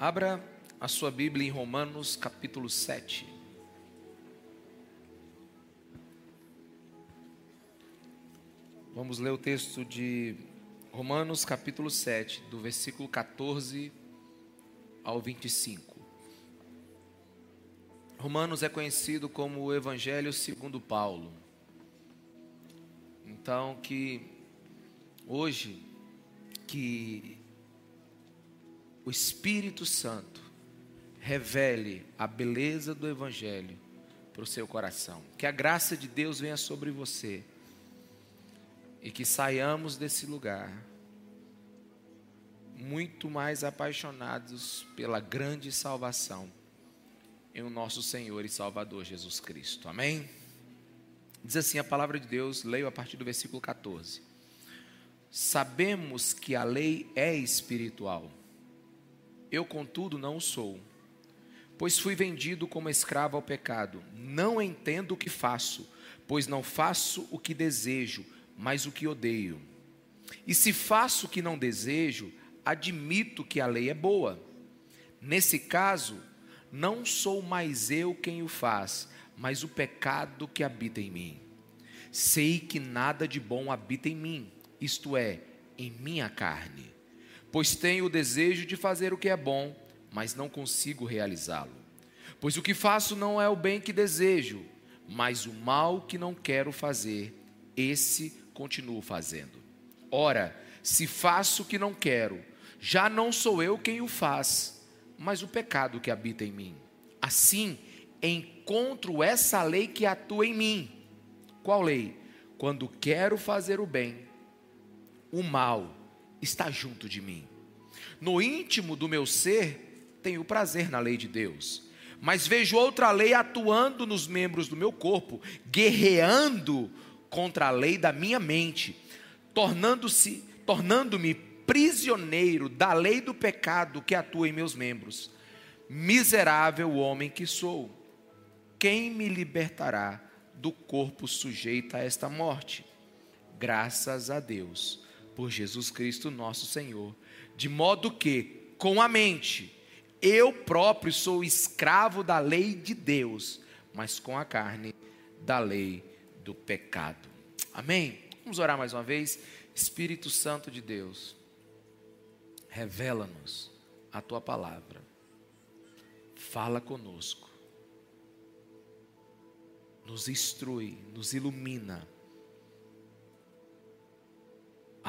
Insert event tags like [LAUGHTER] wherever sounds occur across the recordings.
Abra a sua Bíblia em Romanos capítulo 7. Vamos ler o texto de Romanos capítulo 7, do versículo 14 ao 25. Romanos é conhecido como o Evangelho segundo Paulo. Então que hoje que o Espírito Santo revele a beleza do Evangelho para o seu coração. Que a graça de Deus venha sobre você e que saiamos desse lugar muito mais apaixonados pela grande salvação em o nosso Senhor e Salvador Jesus Cristo. Amém? Diz assim a palavra de Deus, leio a partir do versículo 14. Sabemos que a lei é espiritual. Eu, contudo, não o sou, pois fui vendido como escravo ao pecado. Não entendo o que faço, pois não faço o que desejo, mas o que odeio. E se faço o que não desejo, admito que a lei é boa. Nesse caso, não sou mais eu quem o faz, mas o pecado que habita em mim. Sei que nada de bom habita em mim, isto é, em minha carne. Pois tenho o desejo de fazer o que é bom, mas não consigo realizá-lo. Pois o que faço não é o bem que desejo, mas o mal que não quero fazer, esse continuo fazendo. Ora, se faço o que não quero, já não sou eu quem o faz, mas o pecado que habita em mim. Assim, encontro essa lei que atua em mim. Qual lei? Quando quero fazer o bem, o mal está junto de mim. No íntimo do meu ser, tenho prazer na lei de Deus, mas vejo outra lei atuando nos membros do meu corpo, guerreando contra a lei da minha mente, tornando-se, tornando-me prisioneiro da lei do pecado que atua em meus membros. Miserável homem que sou, quem me libertará do corpo sujeito a esta morte? Graças a Deus, por Jesus Cristo nosso Senhor, de modo que, com a mente, eu próprio sou escravo da lei de Deus, mas com a carne, da lei do pecado. Amém? Vamos orar mais uma vez. Espírito Santo de Deus, revela-nos a tua palavra. Fala conosco. Nos instrui, nos ilumina.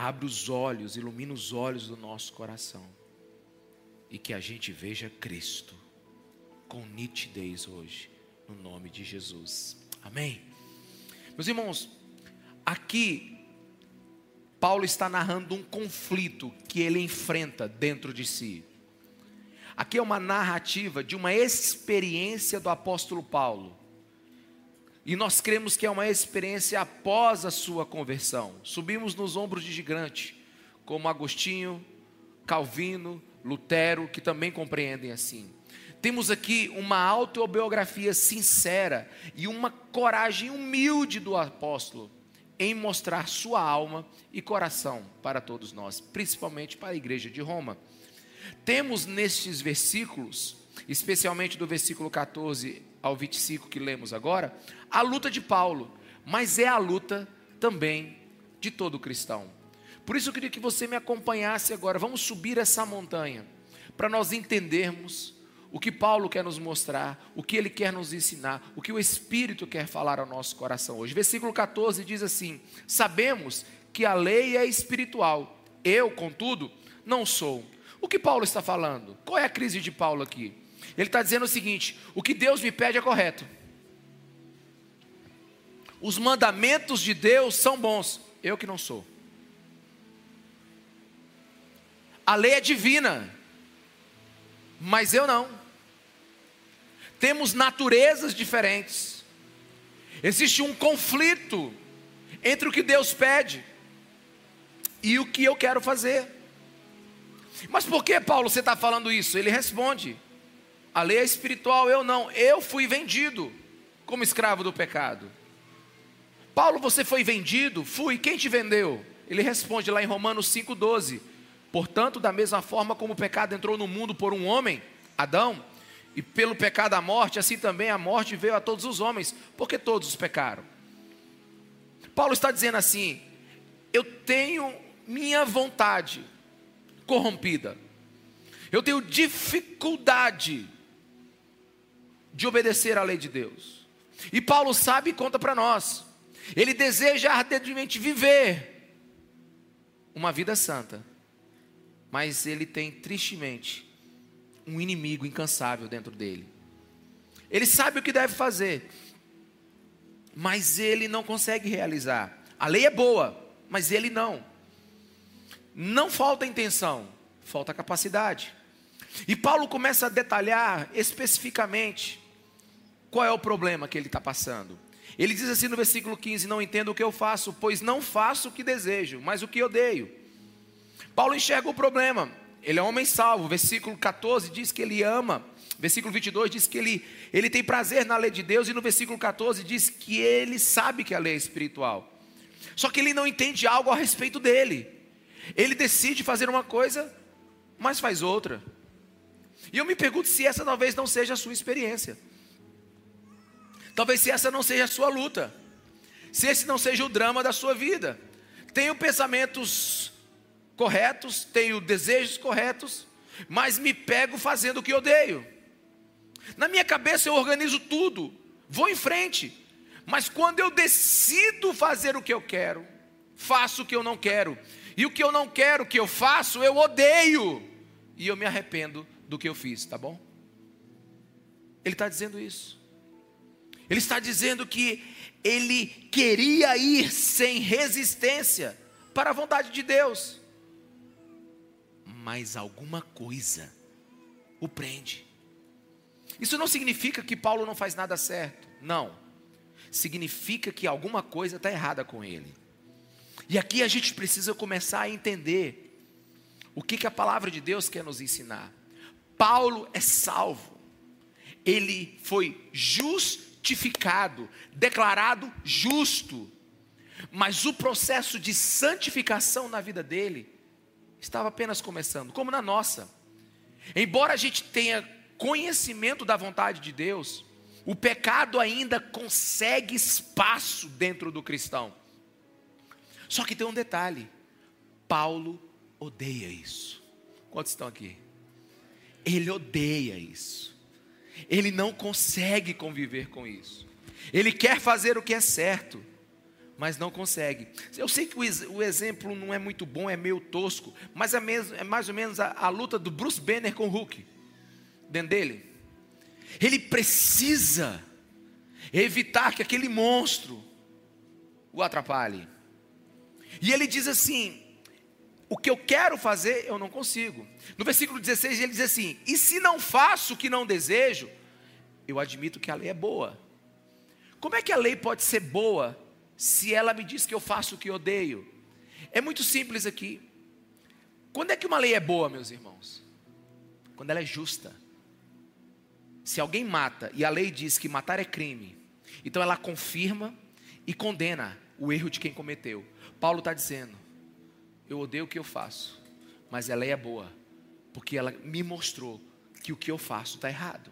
Abre os olhos, ilumina os olhos do nosso coração. E que a gente veja Cristo com nitidez hoje, no nome de Jesus. Amém. Meus irmãos, aqui Paulo está narrando um conflito que ele enfrenta dentro de si. Aqui é uma narrativa de uma experiência do apóstolo Paulo. E nós cremos que é uma experiência após a sua conversão. Subimos nos ombros de gigante, como Agostinho, Calvino, Lutero, que também compreendem assim. Temos aqui uma autobiografia sincera e uma coragem humilde do apóstolo em mostrar sua alma e coração para todos nós, principalmente para a igreja de Roma. Temos nestes versículos, especialmente do versículo 14 ao 25 que lemos agora, a luta de Paulo, mas é a luta também de todo cristão. Por isso eu queria que você me acompanhasse agora. Vamos subir essa montanha para nós entendermos o que Paulo quer nos mostrar, o que ele quer nos ensinar, o que o Espírito quer falar ao nosso coração hoje. Versículo 14 diz assim: Sabemos que a lei é espiritual, eu, contudo, não sou. O que Paulo está falando? Qual é a crise de Paulo aqui? Ele está dizendo o seguinte: o que Deus me pede é correto. Os mandamentos de Deus são bons, eu que não sou. A lei é divina, mas eu não. Temos naturezas diferentes. Existe um conflito entre o que Deus pede e o que eu quero fazer. Mas por que, Paulo, você está falando isso? Ele responde: a lei é espiritual, eu não. Eu fui vendido como escravo do pecado. Paulo, você foi vendido? Fui. Quem te vendeu? Ele responde lá em Romanos 5,12: Portanto, da mesma forma como o pecado entrou no mundo por um homem, Adão, e pelo pecado a morte, assim também a morte veio a todos os homens, porque todos pecaram. Paulo está dizendo assim: eu tenho minha vontade corrompida, eu tenho dificuldade de obedecer à lei de Deus. E Paulo sabe e conta para nós. Ele deseja ardentemente viver uma vida santa, mas ele tem tristemente um inimigo incansável dentro dele. Ele sabe o que deve fazer, mas ele não consegue realizar. A lei é boa, mas ele não. Não falta intenção, falta capacidade. E Paulo começa a detalhar especificamente qual é o problema que ele está passando. Ele diz assim no versículo 15: Não entendo o que eu faço, pois não faço o que desejo, mas o que odeio. Paulo enxerga o problema, ele é um homem salvo. Versículo 14 diz que ele ama. Versículo 22 diz que ele, ele tem prazer na lei de Deus. E no versículo 14 diz que ele sabe que a lei é espiritual. Só que ele não entende algo a respeito dele. Ele decide fazer uma coisa, mas faz outra. E eu me pergunto se essa talvez não seja a sua experiência. Talvez se essa não seja a sua luta. Se esse não seja o drama da sua vida. Tenho pensamentos corretos, tenho desejos corretos, mas me pego fazendo o que odeio. Na minha cabeça eu organizo tudo, vou em frente, mas quando eu decido fazer o que eu quero, faço o que eu não quero, e o que eu não quero que eu faço, eu odeio, e eu me arrependo do que eu fiz, tá bom? Ele está dizendo isso. Ele está dizendo que ele queria ir sem resistência para a vontade de Deus, mas alguma coisa o prende. Isso não significa que Paulo não faz nada certo, não. Significa que alguma coisa está errada com ele. E aqui a gente precisa começar a entender o que, que a palavra de Deus quer nos ensinar. Paulo é salvo, ele foi justificado, declarado justo, mas o processo de santificação na vida dele estava apenas começando, como na nossa. Embora a gente tenha conhecimento da vontade de Deus, o pecado ainda consegue espaço dentro do cristão. Só que tem um detalhe: Paulo odeia isso. Quantos estão aqui? Ele odeia isso. Ele não consegue conviver com isso. Ele quer fazer o que é certo, mas não consegue. Eu sei que o, exemplo não é muito bom, é meio tosco, mas é, mesmo, é mais ou menos a, a, luta do Bruce Banner com o Hulk, dentro dele. Ele precisa evitar que aquele monstro o atrapalhe. E ele diz assim: o que eu quero fazer, eu não consigo. No versículo 16 ele diz assim: E se não faço o que não desejo, eu admito que a lei é boa. Como é que a lei pode ser boa se ela me diz que eu faço o que odeio? É muito simples aqui. Quando é que uma lei é boa, meus irmãos? Quando ela é justa. Se alguém mata e a lei diz que matar é crime, então ela confirma e condena o erro de quem cometeu. Paulo está dizendo: eu odeio o que eu faço, mas a lei é boa, porque ela me mostrou que o que eu faço está errado.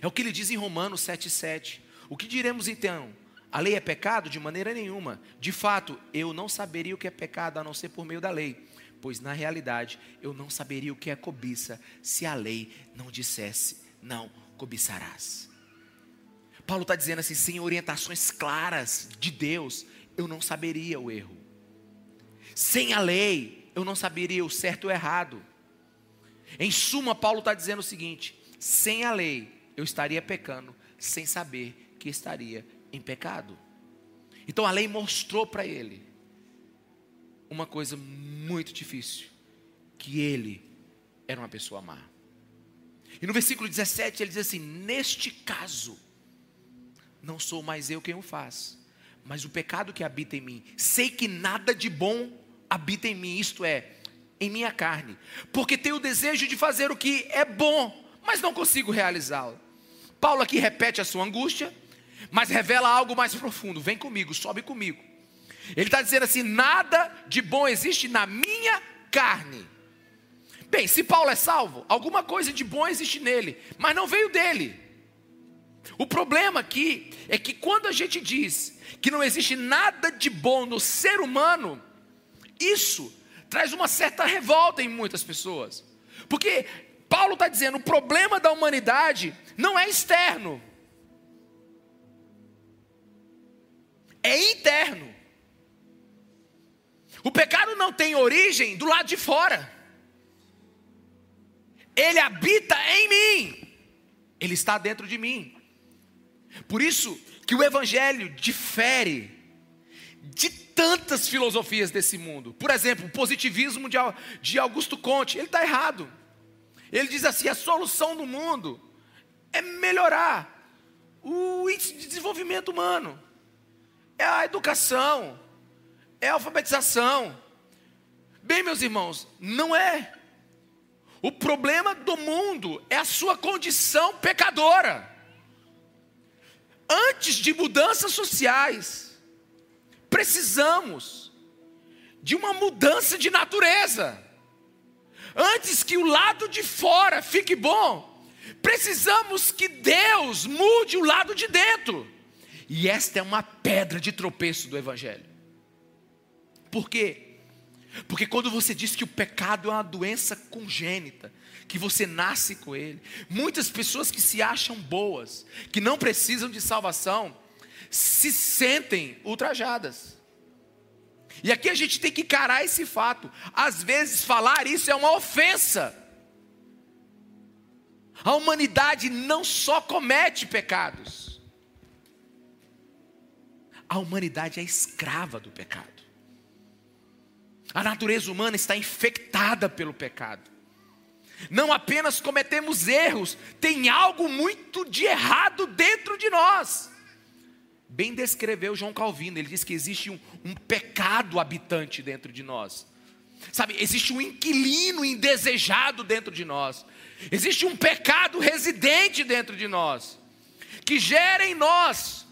É o que ele diz em Romanos 7,7. O que diremos então? A lei é pecado? De maneira nenhuma. De fato, eu não saberia o que é pecado a não ser por meio da lei, pois na realidade eu não saberia o que é cobiça se a lei não dissesse: não cobiçarás. Paulo está dizendo assim: sem orientações claras de Deus, eu não saberia o erro. Sem a lei, eu não saberia o certo ou o errado. Em suma, Paulo está dizendo o seguinte: sem a lei, eu estaria pecando, sem saber que estaria em pecado. Então a lei mostrou para ele uma coisa muito difícil: que ele era uma pessoa má. E no versículo 17 ele diz assim: Neste caso, não sou mais eu quem o faz, mas o pecado que habita em mim. Sei que nada de bom habita em mim, isto é, em minha carne, porque tenho o desejo de fazer o que é bom, mas não consigo realizá-lo. Paulo aqui repete a sua angústia, mas revela algo mais profundo. Vem comigo, sobe comigo. Ele está dizendo assim: nada de bom existe na minha carne. Bem, se Paulo é salvo, alguma coisa de bom existe nele, mas não veio dele. O problema aqui é que quando a gente diz que não existe nada de bom no ser humano, isso traz uma certa revolta em muitas pessoas. Porque Paulo está dizendo: o problema da humanidade não é externo, é interno. O pecado não tem origem do lado de fora, ele habita em mim, ele está dentro de mim. Por isso que o Evangelho difere de tantas filosofias desse mundo. Por exemplo, o positivismo de Augusto Conte, ele está errado. Ele diz assim: a solução do mundo é melhorar o índice de desenvolvimento humano, é a educação, é a alfabetização. Bem, meus irmãos, não é. O problema do mundo é a sua condição pecadora antes de mudanças sociais, precisamos de uma mudança de natureza. Antes que o lado de fora fique bom, precisamos que Deus mude o lado de dentro. E esta é uma pedra de tropeço do Evangelho. Por quê? Porque quando você diz que o pecado é uma doença congênita, que você nasce com ele. Muitas pessoas que se acham boas, que não precisam de salvação, se sentem ultrajadas. E aqui a gente tem que encarar esse fato. Às vezes falar isso é uma ofensa. A humanidade não só comete pecados, a humanidade é escrava do pecado. A natureza humana está infectada pelo pecado. Não apenas cometemos erros, tem algo muito de errado dentro de nós. Bem descreveu João Calvino, ele diz que existe um, um pecado habitante dentro de nós. Sabe, existe um inquilino indesejado dentro de nós. Existe um pecado residente dentro de nós, que gera em nós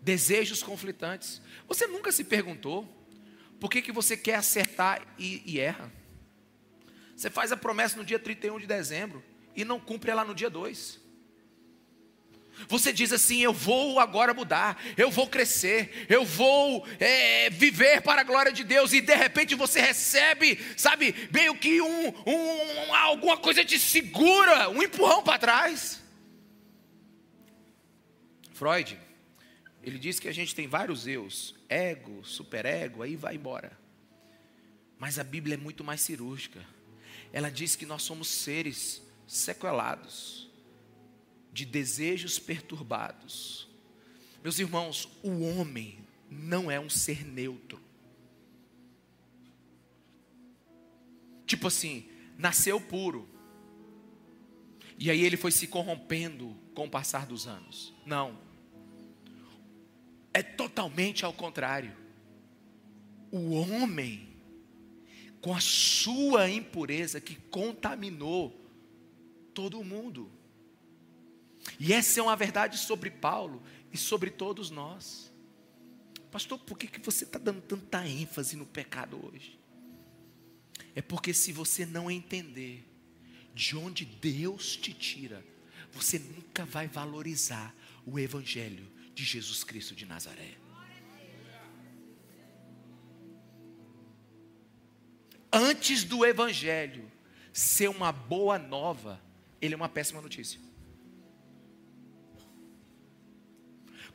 desejos conflitantes. Você nunca se perguntou por que, que você quer acertar e, e erra? Você faz a promessa no dia 31 de dezembro e não cumpre ela no dia 2. Você diz assim: Eu vou agora mudar, eu vou crescer, eu vou é, viver para a glória de Deus, e de repente você recebe, sabe, meio que um, um, alguma coisa te segura, um empurrão para trás. Freud, ele diz que a gente tem vários eus, ego, superego, aí vai embora. Mas a Bíblia é muito mais cirúrgica ela diz que nós somos seres sequelados, de desejos perturbados. Meus irmãos, o homem não é um ser neutro. Tipo assim, nasceu puro. E aí ele foi se corrompendo com o passar dos anos. Não. É totalmente ao contrário. O homem com a sua impureza que contaminou todo o mundo. E essa é uma verdade sobre Paulo e sobre todos nós. Pastor, por que, que você está dando tanta ênfase no pecado hoje? É porque se você não entender de onde Deus te tira, você nunca vai valorizar o Evangelho de Jesus Cristo de Nazaré. antes do Evangelho ser uma boa nova, ele é uma péssima notícia.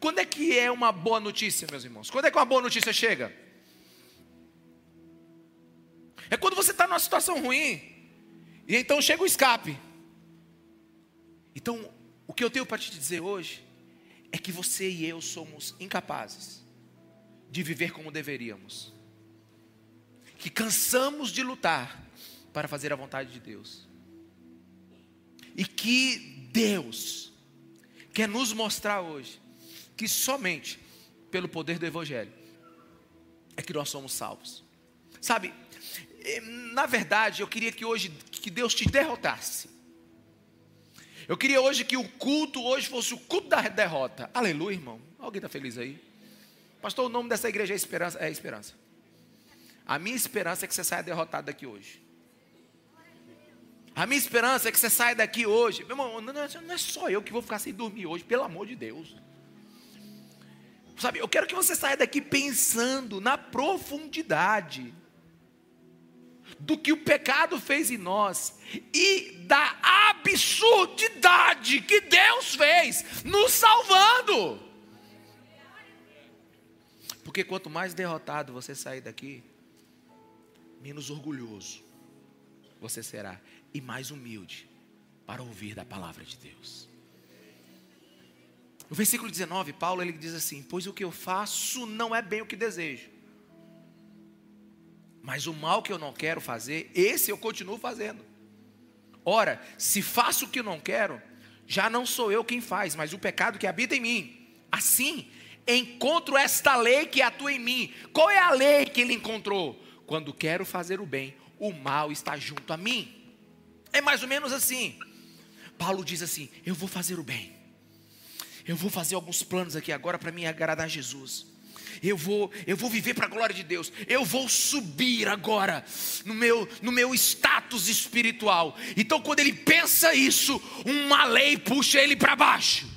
Quando é que é uma boa notícia, meus irmãos? Quando é que uma boa notícia chega? É quando você está numa situação ruim, e então chega o escape. Então, o que eu tenho para te dizer hoje é que você e eu somos incapazes de viver como deveríamos que cansamos de lutar para fazer a vontade de Deus. E que Deus quer nos mostrar hoje que somente pelo poder do Evangelho é que nós somos salvos. Sabe, na verdade, eu queria que hoje que Deus te derrotasse. Eu queria hoje que o culto hoje fosse o culto da derrota. Aleluia, irmão. Alguém está feliz aí? Pastor, o nome dessa igreja é Esperança. É Esperança. A minha esperança é que você saia derrotado daqui hoje. A minha esperança é que você saia daqui hoje. Meu irmão, não é só eu que vou ficar sem dormir hoje, pelo amor de Deus. Sabe, eu quero que você saia daqui pensando na profundidade do que o pecado fez em nós e da absurdidade que Deus fez nos salvando. Porque quanto mais derrotado você sair daqui, menos orgulhoso você será e mais humilde para ouvir da palavra de Deus. Versículo 19, Paulo ele diz assim: Pois o que eu faço não é bem o que desejo, mas o mal que eu não quero fazer, esse eu continuo fazendo. Ora, se faço o que eu não quero, já não sou eu quem faz, mas o pecado que habita em mim. Assim, encontro esta lei que atua em mim. Qual é a lei que ele encontrou? Quando quero fazer o bem, o mal está junto a mim. É mais ou menos assim. Paulo diz assim: Eu vou fazer o bem. Eu vou fazer alguns planos aqui agora para me agradar a Jesus. Eu vou, eu vou viver para a glória de Deus. Eu vou subir agora no meu, no meu status espiritual. Então, quando ele pensa isso, uma lei puxa ele para baixo.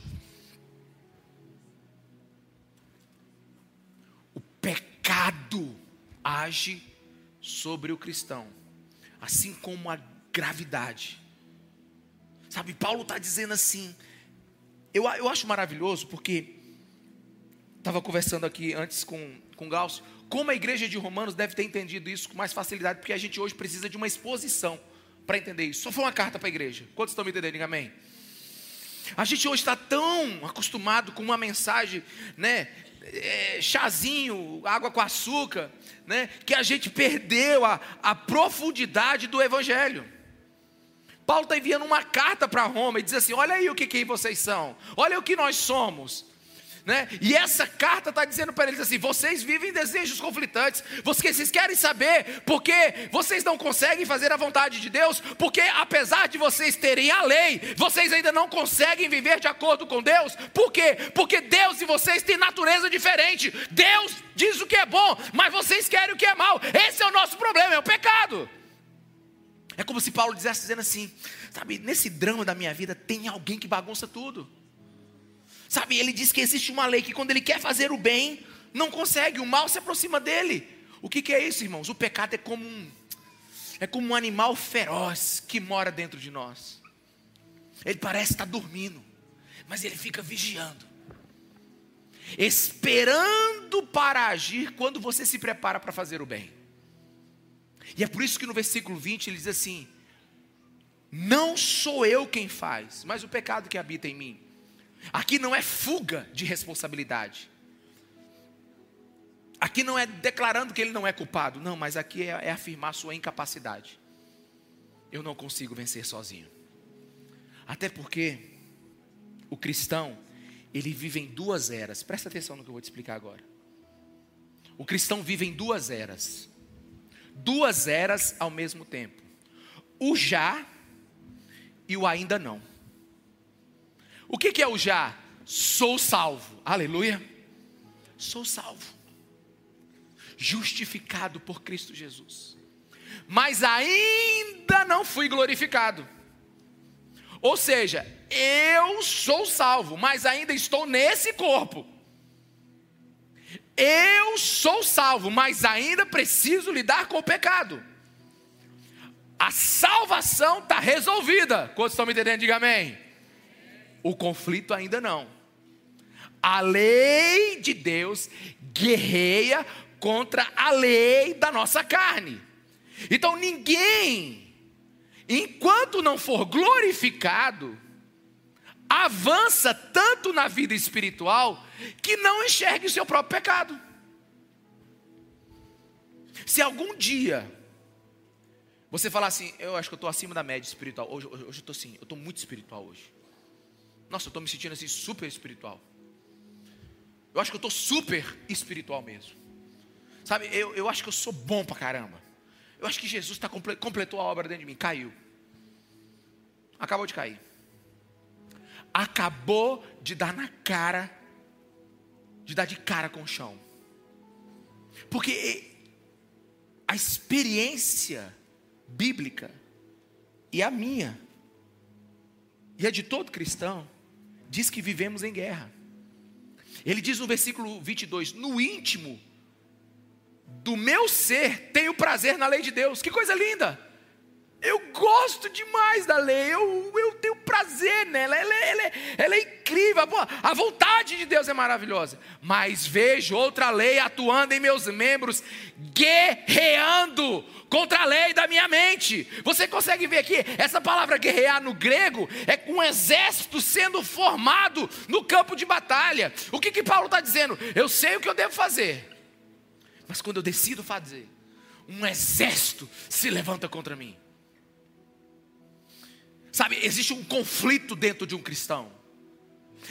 O pecado age sobre o cristão, assim como a gravidade. Sabe, Paulo está dizendo assim: eu, eu acho maravilhoso porque estava conversando aqui antes com, com Gauss, como a igreja de Romanos deve ter entendido isso com mais facilidade, porque a gente hoje precisa de uma exposição para entender isso. Só foi uma carta para a igreja. Quantos estão me entendendo? Diga amém. A gente hoje está tão acostumado com uma mensagem, né? É, chazinho, água com açúcar, né? Que a gente perdeu a, a profundidade do Evangelho. Paulo está enviando uma carta para Roma e diz assim: olha aí o que, que vocês são, olha o que nós somos. Né? E essa carta está dizendo para eles assim: vocês vivem desejos conflitantes, vocês querem saber porque vocês não conseguem fazer a vontade de Deus, porque apesar de vocês terem a lei, vocês ainda não conseguem viver de acordo com Deus, por quê? Porque Deus e vocês têm natureza diferente, Deus diz o que é bom, mas vocês querem o que é mal, esse é o nosso problema, é o pecado. É como se Paulo dissesse dizendo assim: sabe, nesse drama da minha vida tem alguém que bagunça tudo. Sabe, ele diz que existe uma lei que quando ele quer fazer o bem, não consegue, o mal se aproxima dele. O que, que é isso, irmãos? O pecado é como um é como um animal feroz que mora dentro de nós. Ele parece estar dormindo, mas ele fica vigiando, esperando para agir quando você se prepara para fazer o bem. E é por isso que no versículo 20 ele diz assim: Não sou eu quem faz, mas o pecado que habita em mim. Aqui não é fuga de responsabilidade. Aqui não é declarando que ele não é culpado. Não, mas aqui é, é afirmar sua incapacidade. Eu não consigo vencer sozinho. Até porque o cristão, ele vive em duas eras. Presta atenção no que eu vou te explicar agora. O cristão vive em duas eras duas eras ao mesmo tempo: o já e o ainda não. O que, que é o já? Sou salvo, aleluia. Sou salvo, justificado por Cristo Jesus, mas ainda não fui glorificado. Ou seja, eu sou salvo, mas ainda estou nesse corpo. Eu sou salvo, mas ainda preciso lidar com o pecado. A salvação está resolvida. Quantos estão me entendendo? Diga amém. O conflito ainda não. A lei de Deus guerreia contra a lei da nossa carne. Então ninguém, enquanto não for glorificado, avança tanto na vida espiritual que não enxergue o seu próprio pecado. Se algum dia você falar assim, eu acho que eu estou acima da média espiritual, hoje, hoje eu estou assim, eu estou muito espiritual hoje. Nossa, eu estou me sentindo assim super espiritual. Eu acho que eu estou super espiritual mesmo. Sabe, eu, eu acho que eu sou bom pra caramba. Eu acho que Jesus tá, completou a obra dentro de mim. Caiu. Acabou de cair. Acabou de dar na cara de dar de cara com o chão. Porque a experiência bíblica e a minha, e a de todo cristão, diz que vivemos em guerra. Ele diz no versículo 22: No íntimo do meu ser tenho prazer na lei de Deus. Que coisa linda! Eu gosto demais da lei, eu, eu tenho prazer nela, ela, ela, ela, ela é incrível, a vontade de Deus é maravilhosa. Mas vejo outra lei atuando em meus membros, guerreando contra a lei da minha mente. Você consegue ver aqui, essa palavra guerrear no grego é um exército sendo formado no campo de batalha. O que, que Paulo está dizendo? Eu sei o que eu devo fazer, mas quando eu decido fazer, um exército se levanta contra mim. Sabe, existe um conflito dentro de um cristão.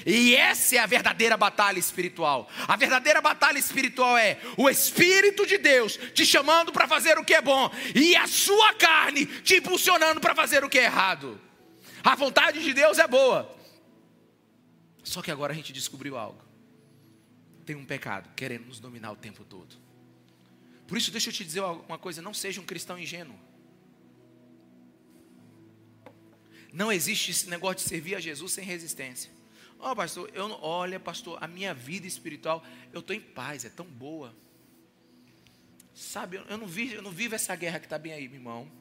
E essa é a verdadeira batalha espiritual. A verdadeira batalha espiritual é o Espírito de Deus te chamando para fazer o que é bom e a sua carne te impulsionando para fazer o que é errado. A vontade de Deus é boa. Só que agora a gente descobriu algo. Tem um pecado querendo nos dominar o tempo todo. Por isso, deixa eu te dizer uma coisa: não seja um cristão ingênuo. Não existe esse negócio de servir a Jesus sem resistência. Ó, oh, pastor, eu, olha, pastor, a minha vida espiritual, eu estou em paz, é tão boa. Sabe, eu não, vivo, eu não vivo essa guerra que está bem aí, meu irmão.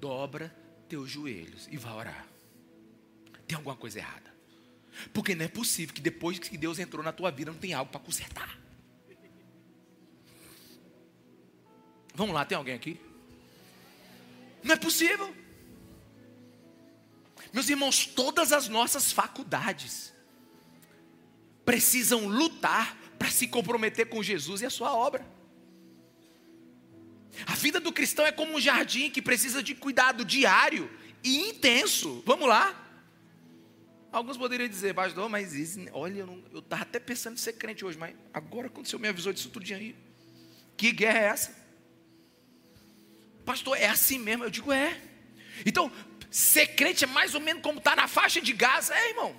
Dobra teus joelhos e vá orar. Tem alguma coisa errada. Porque não é possível que depois que Deus entrou na tua vida não tem algo para consertar. Vamos lá, tem alguém aqui? Não é possível. Meus irmãos, todas as nossas faculdades precisam lutar para se comprometer com Jesus e a sua obra. A vida do cristão é como um jardim que precisa de cuidado diário e intenso. Vamos lá. Alguns poderiam dizer, pastor, mas isso, olha, eu estava até pensando em ser crente hoje, mas agora quando o senhor me avisou disso tudo aí, que guerra é essa? Pastor, é assim mesmo? Eu digo, é. Então, Ser crente é mais ou menos como estar tá na faixa de Gaza, é, irmão.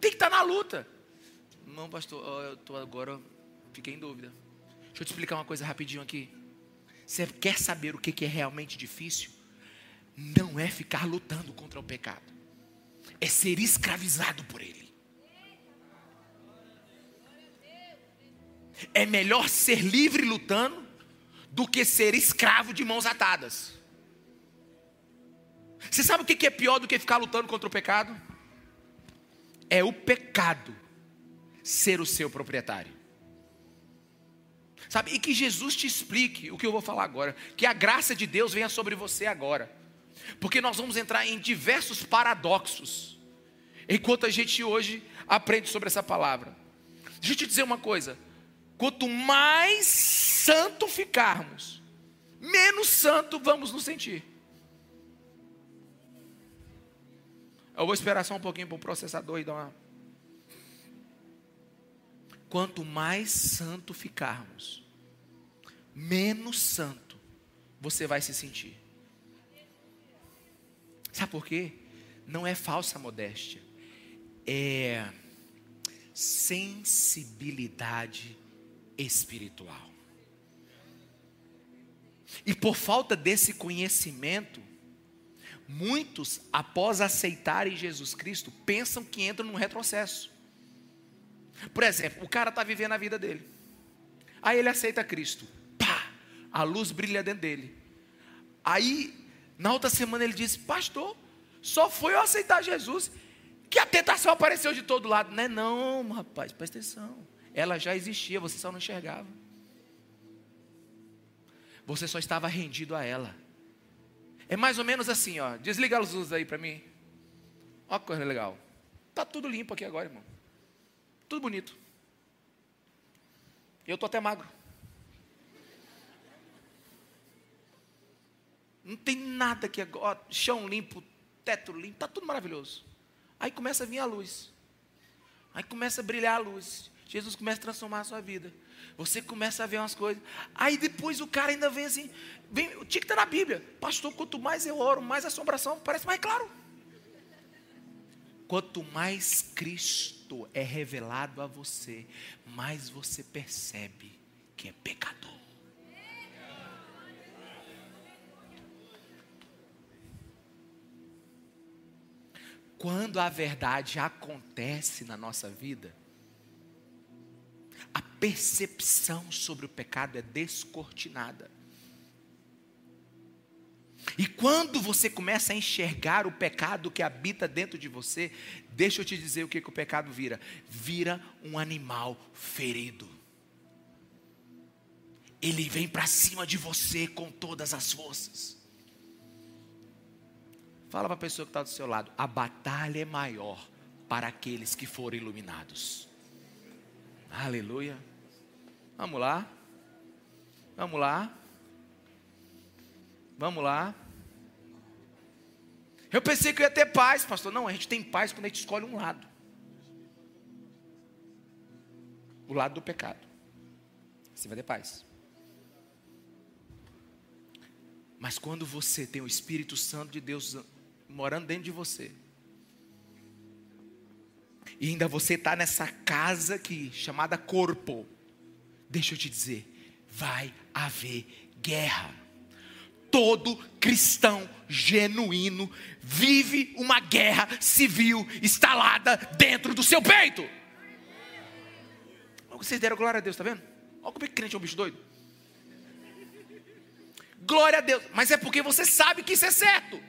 Tem que estar tá na luta. Não, pastor, eu estou agora, fiquei em dúvida. Deixa eu te explicar uma coisa rapidinho aqui. Você quer saber o que é realmente difícil? Não é ficar lutando contra o pecado, é ser escravizado por ele. É melhor ser livre lutando do que ser escravo de mãos atadas. Você sabe o que é pior do que ficar lutando contra o pecado? É o pecado ser o seu proprietário. Sabe? E que Jesus te explique o que eu vou falar agora. Que a graça de Deus venha sobre você agora. Porque nós vamos entrar em diversos paradoxos. Enquanto a gente hoje aprende sobre essa palavra. Deixa eu te dizer uma coisa. Quanto mais santo ficarmos, menos santo vamos nos sentir. Eu vou esperar só um pouquinho para o processador e dar uma. Quanto mais santo ficarmos, menos santo você vai se sentir. Sabe por quê? Não é falsa modéstia, é sensibilidade espiritual. E por falta desse conhecimento, Muitos, após aceitarem Jesus Cristo, pensam que entram num retrocesso. Por exemplo, o cara está vivendo a vida dele. Aí ele aceita Cristo. Pá! A luz brilha dentro dele. Aí, na outra semana, ele diz: Pastor, só foi eu aceitar Jesus que a tentação apareceu de todo lado. Não é não, rapaz, presta atenção. Ela já existia, você só não enxergava. Você só estava rendido a ela. É mais ou menos assim, ó. Desliga as luzes aí para mim. Ó que coisa legal. Tá tudo limpo aqui agora, irmão. Tudo bonito. Eu tô até magro. Não tem nada aqui agora. Chão limpo, teto limpo, tá tudo maravilhoso. Aí começa a vir a luz. Aí começa a brilhar a luz. Jesus começa a transformar a sua vida. Você começa a ver umas coisas. Aí depois o cara ainda vem assim. Vem, tinha que estar na Bíblia. Pastor, quanto mais eu oro, mais assombração parece mais claro. Quanto mais Cristo é revelado a você, mais você percebe que é pecador. Quando a verdade acontece na nossa vida, a percepção sobre o pecado é descortinada. E quando você começa a enxergar o pecado que habita dentro de você, deixa eu te dizer o que, que o pecado vira: vira um animal ferido. Ele vem para cima de você com todas as forças. Fala para a pessoa que está do seu lado: a batalha é maior para aqueles que forem iluminados. Aleluia. Vamos lá. Vamos lá. Vamos lá. Eu pensei que eu ia ter paz, pastor. Não, a gente tem paz quando a gente escolhe um lado o lado do pecado. Você vai ter paz. Mas quando você tem o Espírito Santo de Deus morando dentro de você, e ainda você está nessa casa aqui, chamada corpo, deixa eu te dizer, vai haver guerra todo cristão genuíno vive uma guerra civil instalada dentro do seu peito. Vocês deram glória a Deus, tá vendo? Olha como é que crente é um bicho doido. Glória a Deus, mas é porque você sabe que isso é certo.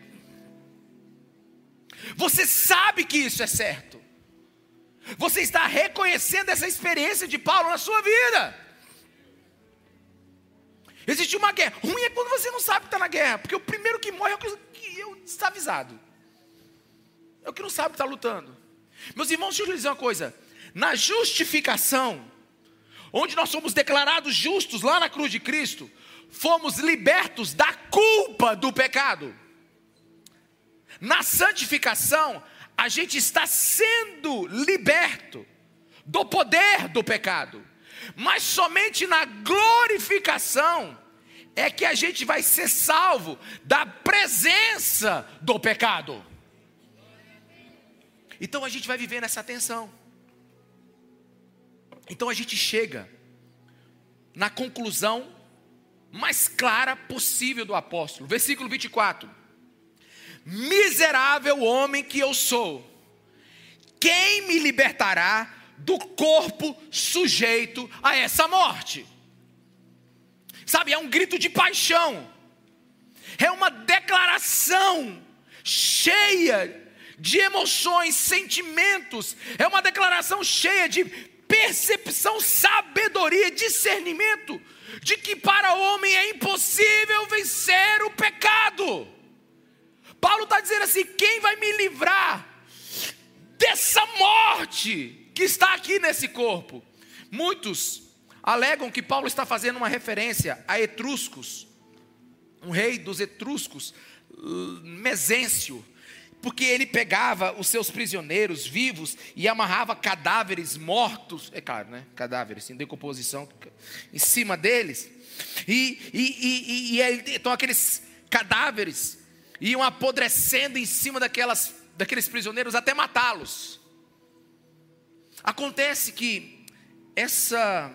Você sabe que isso é certo. Você está reconhecendo essa experiência de Paulo na sua vida. Existe uma guerra. Ruim é quando você não sabe que está na guerra, porque o primeiro que morre é o que, é o desavisado. É o que não sabe que está lutando. Meus irmãos, deixa eu dizer uma coisa. Na justificação, onde nós somos declarados justos lá na cruz de Cristo, fomos libertos da culpa do pecado. Na santificação, a gente está sendo liberto do poder do pecado. Mas somente na glorificação é que a gente vai ser salvo da presença do pecado. Então a gente vai viver nessa tensão. Então a gente chega na conclusão mais clara possível do apóstolo. Versículo 24: Miserável homem que eu sou, quem me libertará do corpo sujeito a essa morte. Sabe, é um grito de paixão, é uma declaração cheia de emoções, sentimentos, é uma declaração cheia de percepção, sabedoria, discernimento, de que para o homem é impossível vencer o pecado. Paulo está dizendo assim: quem vai me livrar dessa morte? que está aqui nesse corpo. Muitos alegam que Paulo está fazendo uma referência a Etruscos, um rei dos Etruscos, Mesêncio, porque ele pegava os seus prisioneiros vivos e amarrava cadáveres mortos, é claro, né? Cadáveres em decomposição em cima deles. E, e, e, e então aqueles cadáveres iam apodrecendo em cima daquelas, daqueles prisioneiros até matá-los. Acontece que essa,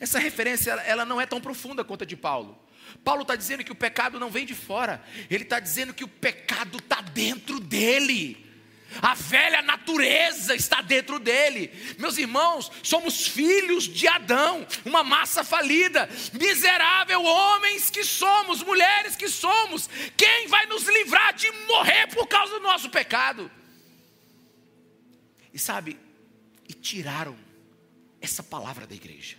essa referência ela não é tão profunda quanto a de Paulo. Paulo está dizendo que o pecado não vem de fora, ele está dizendo que o pecado está dentro dele. A velha natureza está dentro dele. Meus irmãos, somos filhos de Adão, uma massa falida, miserável homens que somos, mulheres que somos. Quem vai nos livrar de morrer por causa do nosso pecado? E sabe, e tiraram essa palavra da igreja.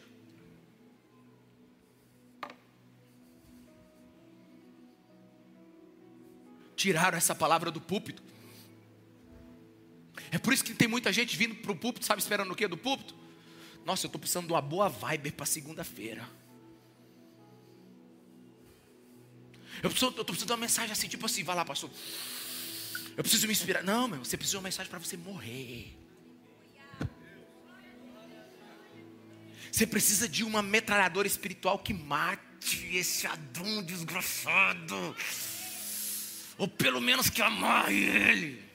Tiraram essa palavra do púlpito. É por isso que tem muita gente vindo para o púlpito, sabe, esperando o que do púlpito? Nossa, eu estou precisando de uma boa vibe para segunda-feira. Eu estou precisando de uma mensagem assim, tipo assim, vai lá, pastor. Eu preciso me inspirar. Não, meu, você precisa de uma mensagem para você morrer. Você precisa de uma metralhadora espiritual que mate esse Adão desgraçado. Ou pelo menos que amarre ele.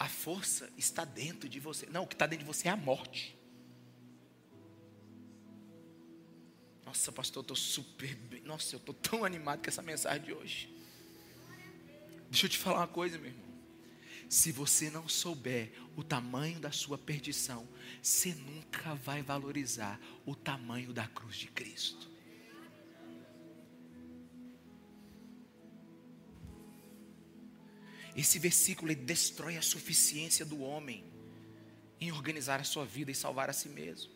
A força está dentro de você. Não, o que está dentro de você é a morte. Nossa, pastor, eu estou super bem. Nossa, eu estou tão animado com essa mensagem de hoje. Deixa eu te falar uma coisa, meu irmão. Se você não souber o tamanho da sua perdição, você nunca vai valorizar o tamanho da cruz de Cristo. Esse versículo destrói a suficiência do homem em organizar a sua vida e salvar a si mesmo.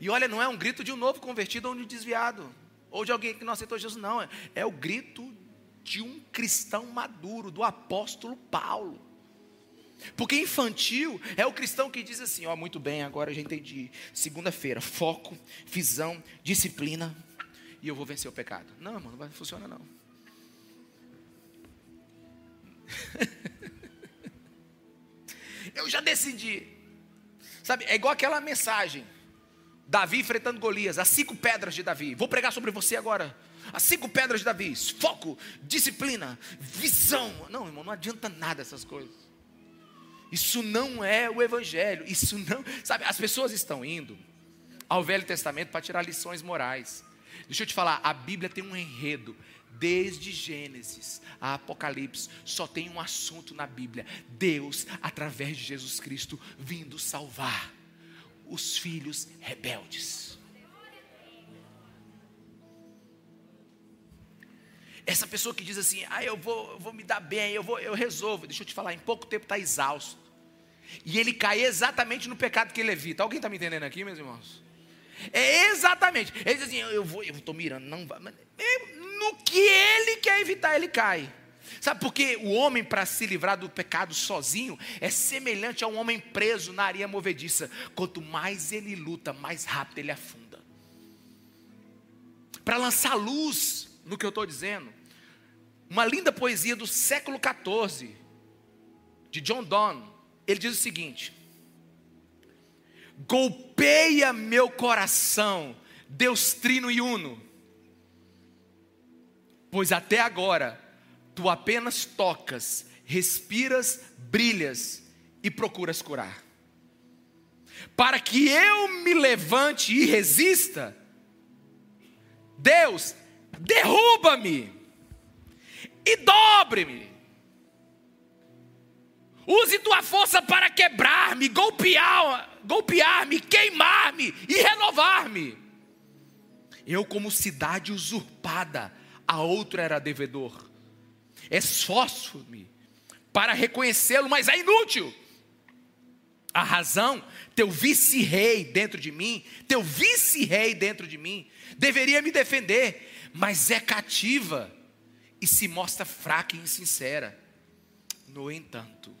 E olha, não é um grito de um novo convertido ou de um desviado, ou de alguém que não aceitou Jesus, não. É, é o grito de um cristão maduro, do apóstolo Paulo. Porque infantil é o cristão que diz assim: Ó, oh, muito bem, agora eu já entendi. Segunda-feira, foco, visão, disciplina, e eu vou vencer o pecado. Não, irmão, não vai funcionar não. [LAUGHS] eu já decidi. Sabe, é igual aquela mensagem. Davi enfrentando Golias, as cinco pedras de Davi. Vou pregar sobre você agora. As cinco pedras de Davi: foco, disciplina, visão. Não, irmão, não adianta nada essas coisas. Isso não é o Evangelho. Isso não. Sabe, as pessoas estão indo ao Velho Testamento para tirar lições morais. Deixa eu te falar, a Bíblia tem um enredo. Desde Gênesis a Apocalipse, só tem um assunto na Bíblia: Deus, através de Jesus Cristo, vindo salvar os filhos rebeldes. Essa pessoa que diz assim, ah, eu vou, eu vou me dar bem, eu, vou, eu resolvo. Deixa eu te falar, em pouco tempo está exausto. E ele cai exatamente no pecado que ele evita. Alguém está me entendendo aqui, meus irmãos? É exatamente. Ele diz assim, eu vou, eu estou mirando, não vai. No que ele quer evitar, ele cai. Sabe por que o homem, para se livrar do pecado sozinho, é semelhante a um homem preso na areia movediça. Quanto mais ele luta, mais rápido ele afunda. Para lançar luz no que eu estou dizendo, uma linda poesia do século XIV, de John Donne, ele diz o seguinte: Golpeia meu coração, Deus trino e uno, pois até agora tu apenas tocas, respiras, brilhas e procuras curar. Para que eu me levante e resista, Deus, derruba-me e dobre-me. Use tua força para quebrar-me, golpear, golpear-me, queimar-me e renovar-me. Eu, como cidade usurpada, a outro era devedor esforço-me para reconhecê-lo, mas é inútil. A razão, teu vice-rei dentro de mim, teu vice-rei dentro de mim, deveria me defender, mas é cativa e se mostra fraca e insincera. No entanto,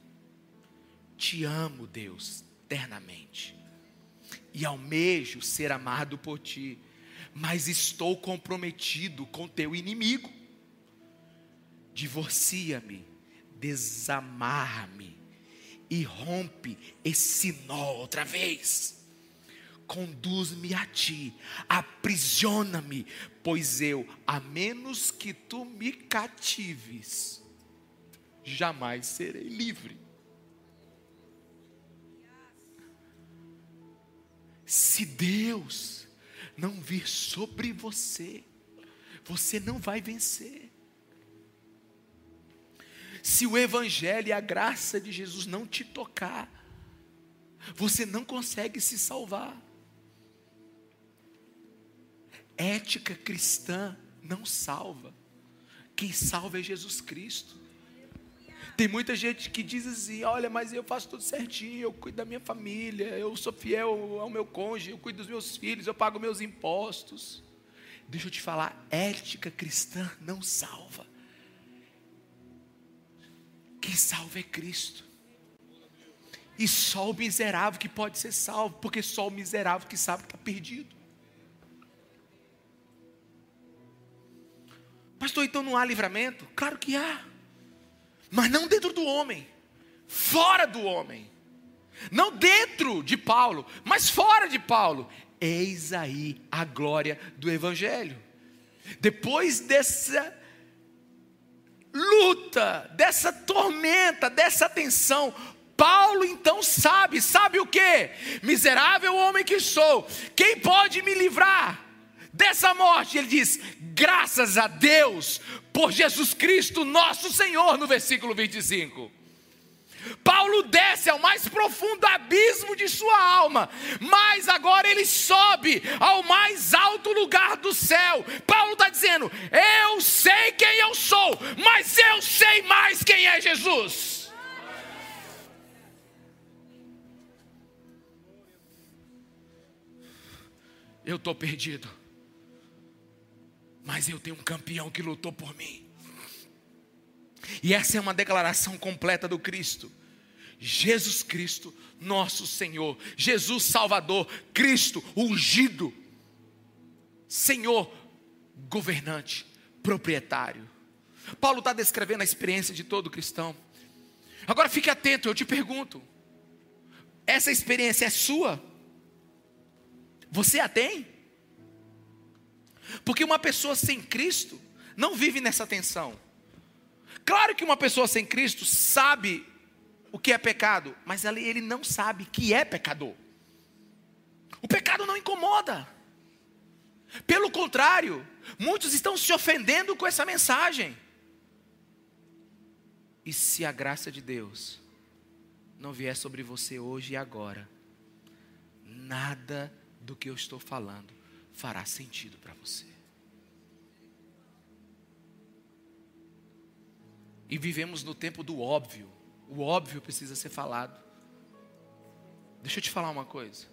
te amo, Deus, eternamente, e almejo ser amado por ti, mas estou comprometido com teu inimigo divorcia-me, desamarra-me e rompe esse nó outra vez. Conduz-me a ti, aprisiona-me, pois eu, a menos que tu me catives, jamais serei livre. Se Deus não vir sobre você, você não vai vencer. Se o Evangelho e a graça de Jesus não te tocar, você não consegue se salvar. Ética cristã não salva. Quem salva é Jesus Cristo. Tem muita gente que diz assim: olha, mas eu faço tudo certinho, eu cuido da minha família, eu sou fiel ao meu cônjuge, eu cuido dos meus filhos, eu pago meus impostos. Deixa eu te falar, ética cristã não salva. Quem salva é Cristo. E só o miserável que pode ser salvo, porque só o miserável que sabe que está perdido. Pastor, então não há livramento? Claro que há. Mas não dentro do homem, fora do homem. Não dentro de Paulo, mas fora de Paulo. Eis aí a glória do Evangelho. Depois dessa luta, dessa tormenta, dessa tensão, Paulo então sabe, sabe o que? Miserável homem que sou, quem pode me livrar? Dessa morte, ele diz: graças a Deus por Jesus Cristo, nosso Senhor, no versículo 25. Paulo desce ao mais profundo abismo de sua alma, mas agora ele sobe ao mais alto lugar do céu. Paulo está dizendo: Eu sei quem eu sou, mas eu sei mais quem é Jesus. Eu estou perdido, mas eu tenho um campeão que lutou por mim. E essa é uma declaração completa do Cristo. Jesus Cristo, nosso Senhor, Jesus Salvador, Cristo ungido, Senhor, governante, proprietário. Paulo está descrevendo a experiência de todo cristão. Agora fique atento, eu te pergunto: essa experiência é sua? Você a tem? Porque uma pessoa sem Cristo não vive nessa tensão. Claro que uma pessoa sem Cristo sabe o que é pecado, mas ele não sabe que é pecador. O pecado não incomoda. Pelo contrário, muitos estão se ofendendo com essa mensagem. E se a graça de Deus não vier sobre você hoje e agora, nada do que eu estou falando fará sentido para você. E vivemos no tempo do óbvio. O óbvio precisa ser falado. Deixa eu te falar uma coisa.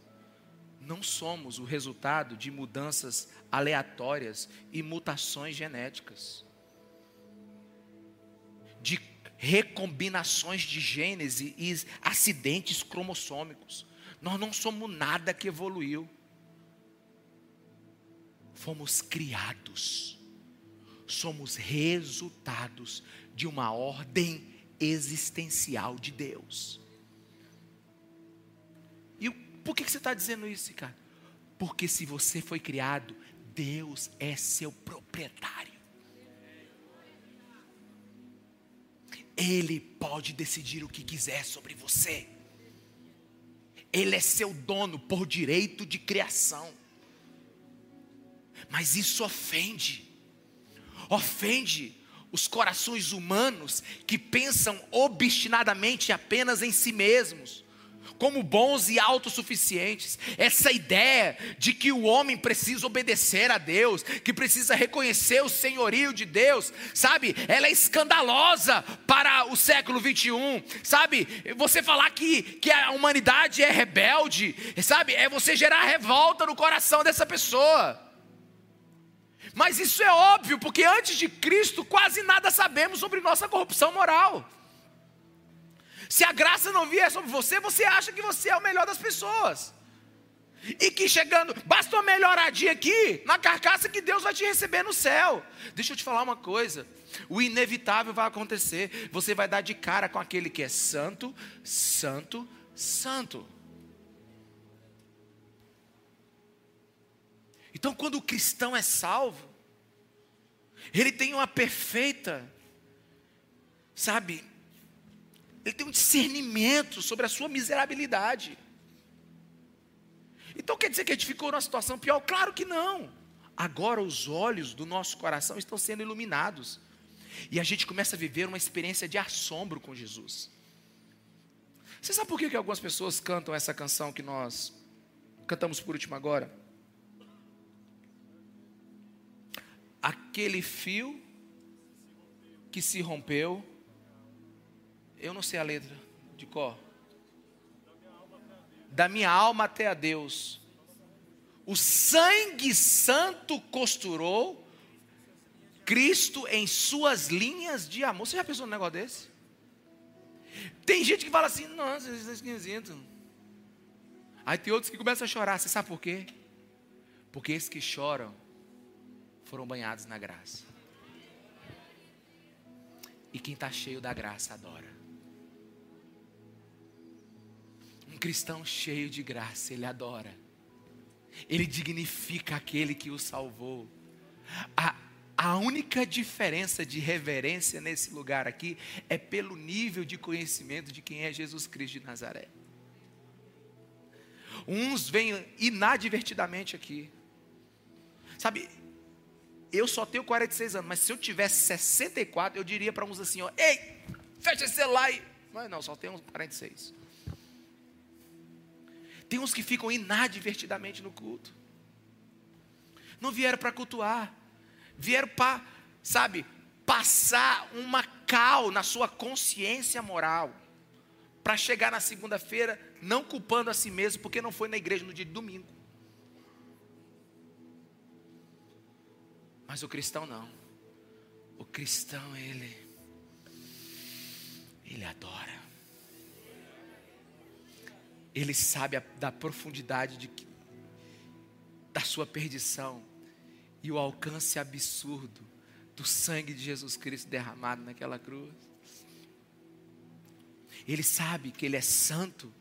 Não somos o resultado de mudanças aleatórias e mutações genéticas. De recombinações de genes e acidentes cromossômicos. Nós não somos nada que evoluiu. Fomos criados. Somos resultados de uma ordem existencial de Deus. E por que você está dizendo isso, cara? Porque se você foi criado, Deus é seu proprietário. Ele pode decidir o que quiser sobre você. Ele é seu dono por direito de criação. Mas isso ofende. Ofende os corações humanos que pensam obstinadamente apenas em si mesmos, como bons e autossuficientes. Essa ideia de que o homem precisa obedecer a Deus, que precisa reconhecer o senhorio de Deus, sabe? Ela é escandalosa para o século 21, sabe? Você falar que, que a humanidade é rebelde, sabe? É você gerar revolta no coração dessa pessoa. Mas isso é óbvio, porque antes de Cristo quase nada sabemos sobre nossa corrupção moral. Se a graça não vier sobre você, você acha que você é o melhor das pessoas. E que chegando, basta uma melhoradinha aqui, na carcaça que Deus vai te receber no céu. Deixa eu te falar uma coisa: o inevitável vai acontecer. Você vai dar de cara com aquele que é santo, santo, santo. Então, quando o cristão é salvo, ele tem uma perfeita, sabe, ele tem um discernimento sobre a sua miserabilidade. Então quer dizer que a gente ficou numa situação pior? Claro que não. Agora os olhos do nosso coração estão sendo iluminados. E a gente começa a viver uma experiência de assombro com Jesus. Você sabe por que, que algumas pessoas cantam essa canção que nós cantamos por último agora? Aquele fio que se rompeu. Eu não sei a letra de cor. Da minha alma até a Deus. O sangue santo costurou Cristo em suas linhas de amor. Você já pensou num negócio desse? Tem gente que fala assim, nossa, isso é esquisito. Aí tem outros que começam a chorar. Você sabe por quê? Porque esses que choram foram banhados na graça. E quem está cheio da graça adora. Um cristão cheio de graça, ele adora. Ele dignifica aquele que o salvou. A, a única diferença de reverência nesse lugar aqui é pelo nível de conhecimento de quem é Jesus Cristo de Nazaré. Uns vêm inadvertidamente aqui, Sabe, eu só tenho 46 anos, mas se eu tivesse 64, eu diria para uns assim: ó, ei, fecha esse celular aí. Mas não, só uns 46. Tem uns que ficam inadvertidamente no culto. Não vieram para cultuar, vieram para, sabe, passar uma cal na sua consciência moral. Para chegar na segunda-feira não culpando a si mesmo porque não foi na igreja no dia de domingo. Mas o cristão não. O cristão, ele ele adora. Ele sabe a, da profundidade de, da sua perdição e o alcance absurdo do sangue de Jesus Cristo derramado naquela cruz. Ele sabe que ele é santo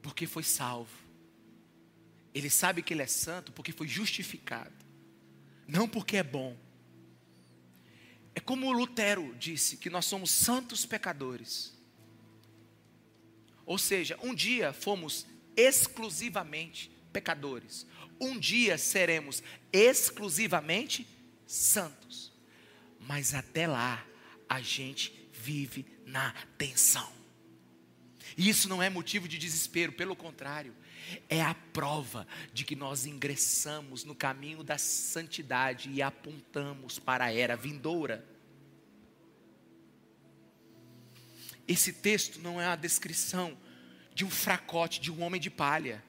porque foi salvo. Ele sabe que ele é santo porque foi justificado, não porque é bom. É como Lutero disse que nós somos santos pecadores. Ou seja, um dia fomos exclusivamente pecadores. Um dia seremos exclusivamente santos. Mas até lá, a gente vive na tensão. E isso não é motivo de desespero, pelo contrário, é a prova de que nós ingressamos no caminho da santidade e apontamos para a era vindoura. Esse texto não é a descrição de um fracote, de um homem de palha,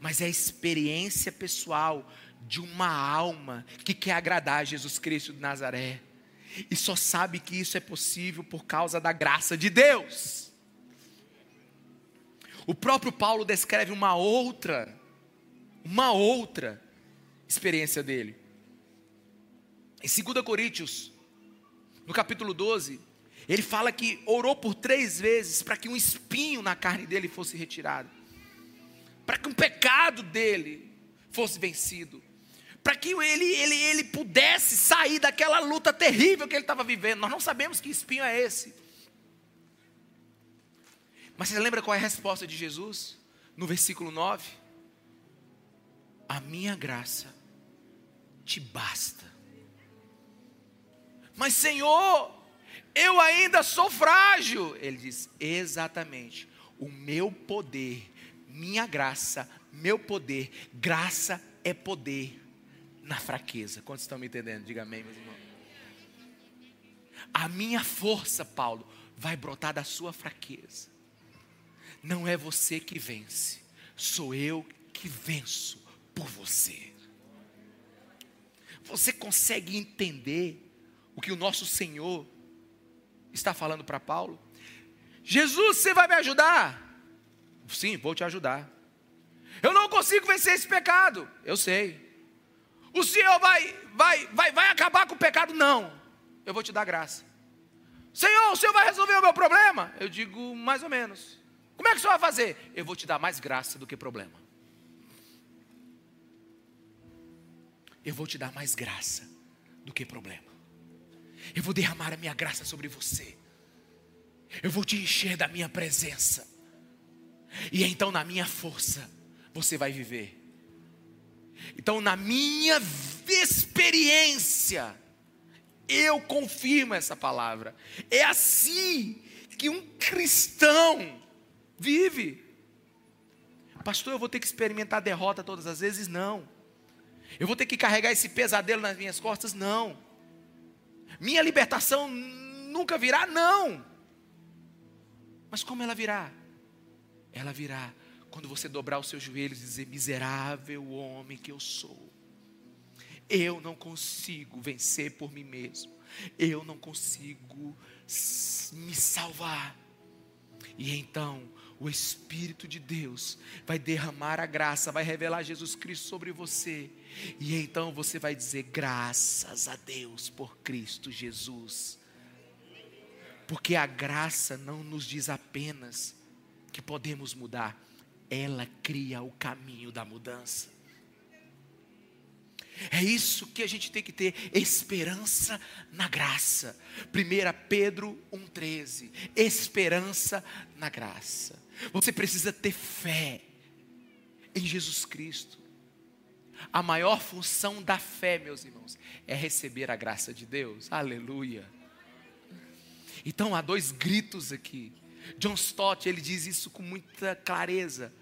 mas é a experiência pessoal de uma alma que quer agradar a Jesus Cristo de Nazaré e só sabe que isso é possível por causa da graça de Deus. O próprio Paulo descreve uma outra, uma outra experiência dele. Em 2 Coríntios, no capítulo 12, ele fala que orou por três vezes para que um espinho na carne dele fosse retirado, para que um pecado dele fosse vencido, para que ele, ele, ele pudesse sair daquela luta terrível que ele estava vivendo. Nós não sabemos que espinho é esse. Mas você lembra qual é a resposta de Jesus? No versículo 9: A minha graça te basta. Mas Senhor, eu ainda sou frágil. Ele diz: Exatamente. O meu poder, minha graça, meu poder, graça é poder na fraqueza. Quantos estão me entendendo? Diga amém, meus irmãos. A minha força, Paulo, vai brotar da sua fraqueza. Não é você que vence, sou eu que venço por você. Você consegue entender o que o nosso Senhor está falando para Paulo? Jesus, você vai me ajudar? Sim, vou te ajudar. Eu não consigo vencer esse pecado. Eu sei. O Senhor vai, vai, vai, vai acabar com o pecado? Não. Eu vou te dar graça. Senhor, o Senhor vai resolver o meu problema? Eu digo mais ou menos. Como é que o senhor vai fazer? Eu vou te dar mais graça do que problema. Eu vou te dar mais graça do que problema. Eu vou derramar a minha graça sobre você. Eu vou te encher da minha presença. E então, na minha força, você vai viver. Então, na minha experiência, eu confirmo essa palavra. É assim que um cristão Vive. Pastor, eu vou ter que experimentar derrota todas as vezes? Não. Eu vou ter que carregar esse pesadelo nas minhas costas? Não. Minha libertação nunca virá? Não. Mas como ela virá? Ela virá quando você dobrar os seus joelhos e dizer: Miserável homem que eu sou. Eu não consigo vencer por mim mesmo. Eu não consigo me salvar. E então o Espírito de Deus vai derramar a graça, vai revelar Jesus Cristo sobre você. E então você vai dizer: graças a Deus por Cristo Jesus. Porque a graça não nos diz apenas que podemos mudar, ela cria o caminho da mudança. É isso que a gente tem que ter, esperança na graça. 1 Pedro 1,13. Esperança na graça. Você precisa ter fé. em Jesus Cristo. A maior função da fé, meus irmãos, é receber a graça de Deus. Aleluia. Então há dois gritos aqui. John Stott, ele diz isso com muita clareza.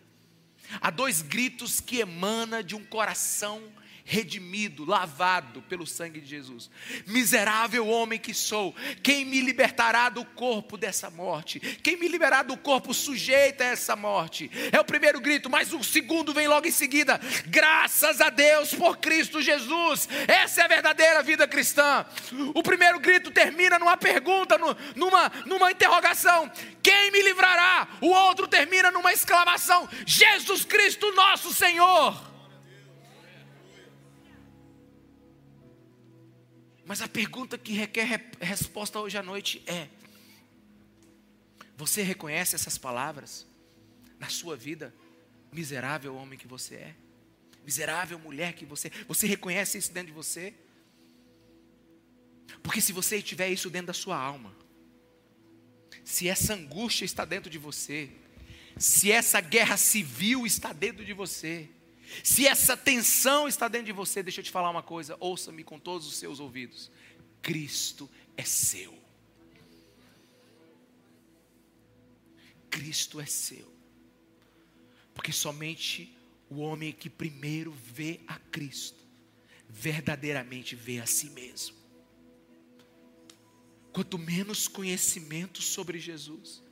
Há dois gritos que emana de um coração redimido, lavado pelo sangue de Jesus. Miserável homem que sou, quem me libertará do corpo dessa morte? Quem me liberará do corpo sujeito a essa morte? É o primeiro grito, mas o segundo vem logo em seguida. Graças a Deus por Cristo Jesus. Essa é a verdadeira vida cristã. O primeiro grito termina numa pergunta, numa, numa interrogação: Quem me livrará? O outro termina numa exclamação: Jesus Cristo, nosso Senhor. Mas a pergunta que requer resposta hoje à noite é: Você reconhece essas palavras na sua vida? Miserável homem que você é, miserável mulher que você é, você reconhece isso dentro de você? Porque se você tiver isso dentro da sua alma, se essa angústia está dentro de você, se essa guerra civil está dentro de você, se essa tensão está dentro de você, deixa eu te falar uma coisa, ouça-me com todos os seus ouvidos. Cristo é seu. Cristo é seu. Porque somente o homem que primeiro vê a Cristo, verdadeiramente vê a si mesmo. Quanto menos conhecimento sobre Jesus,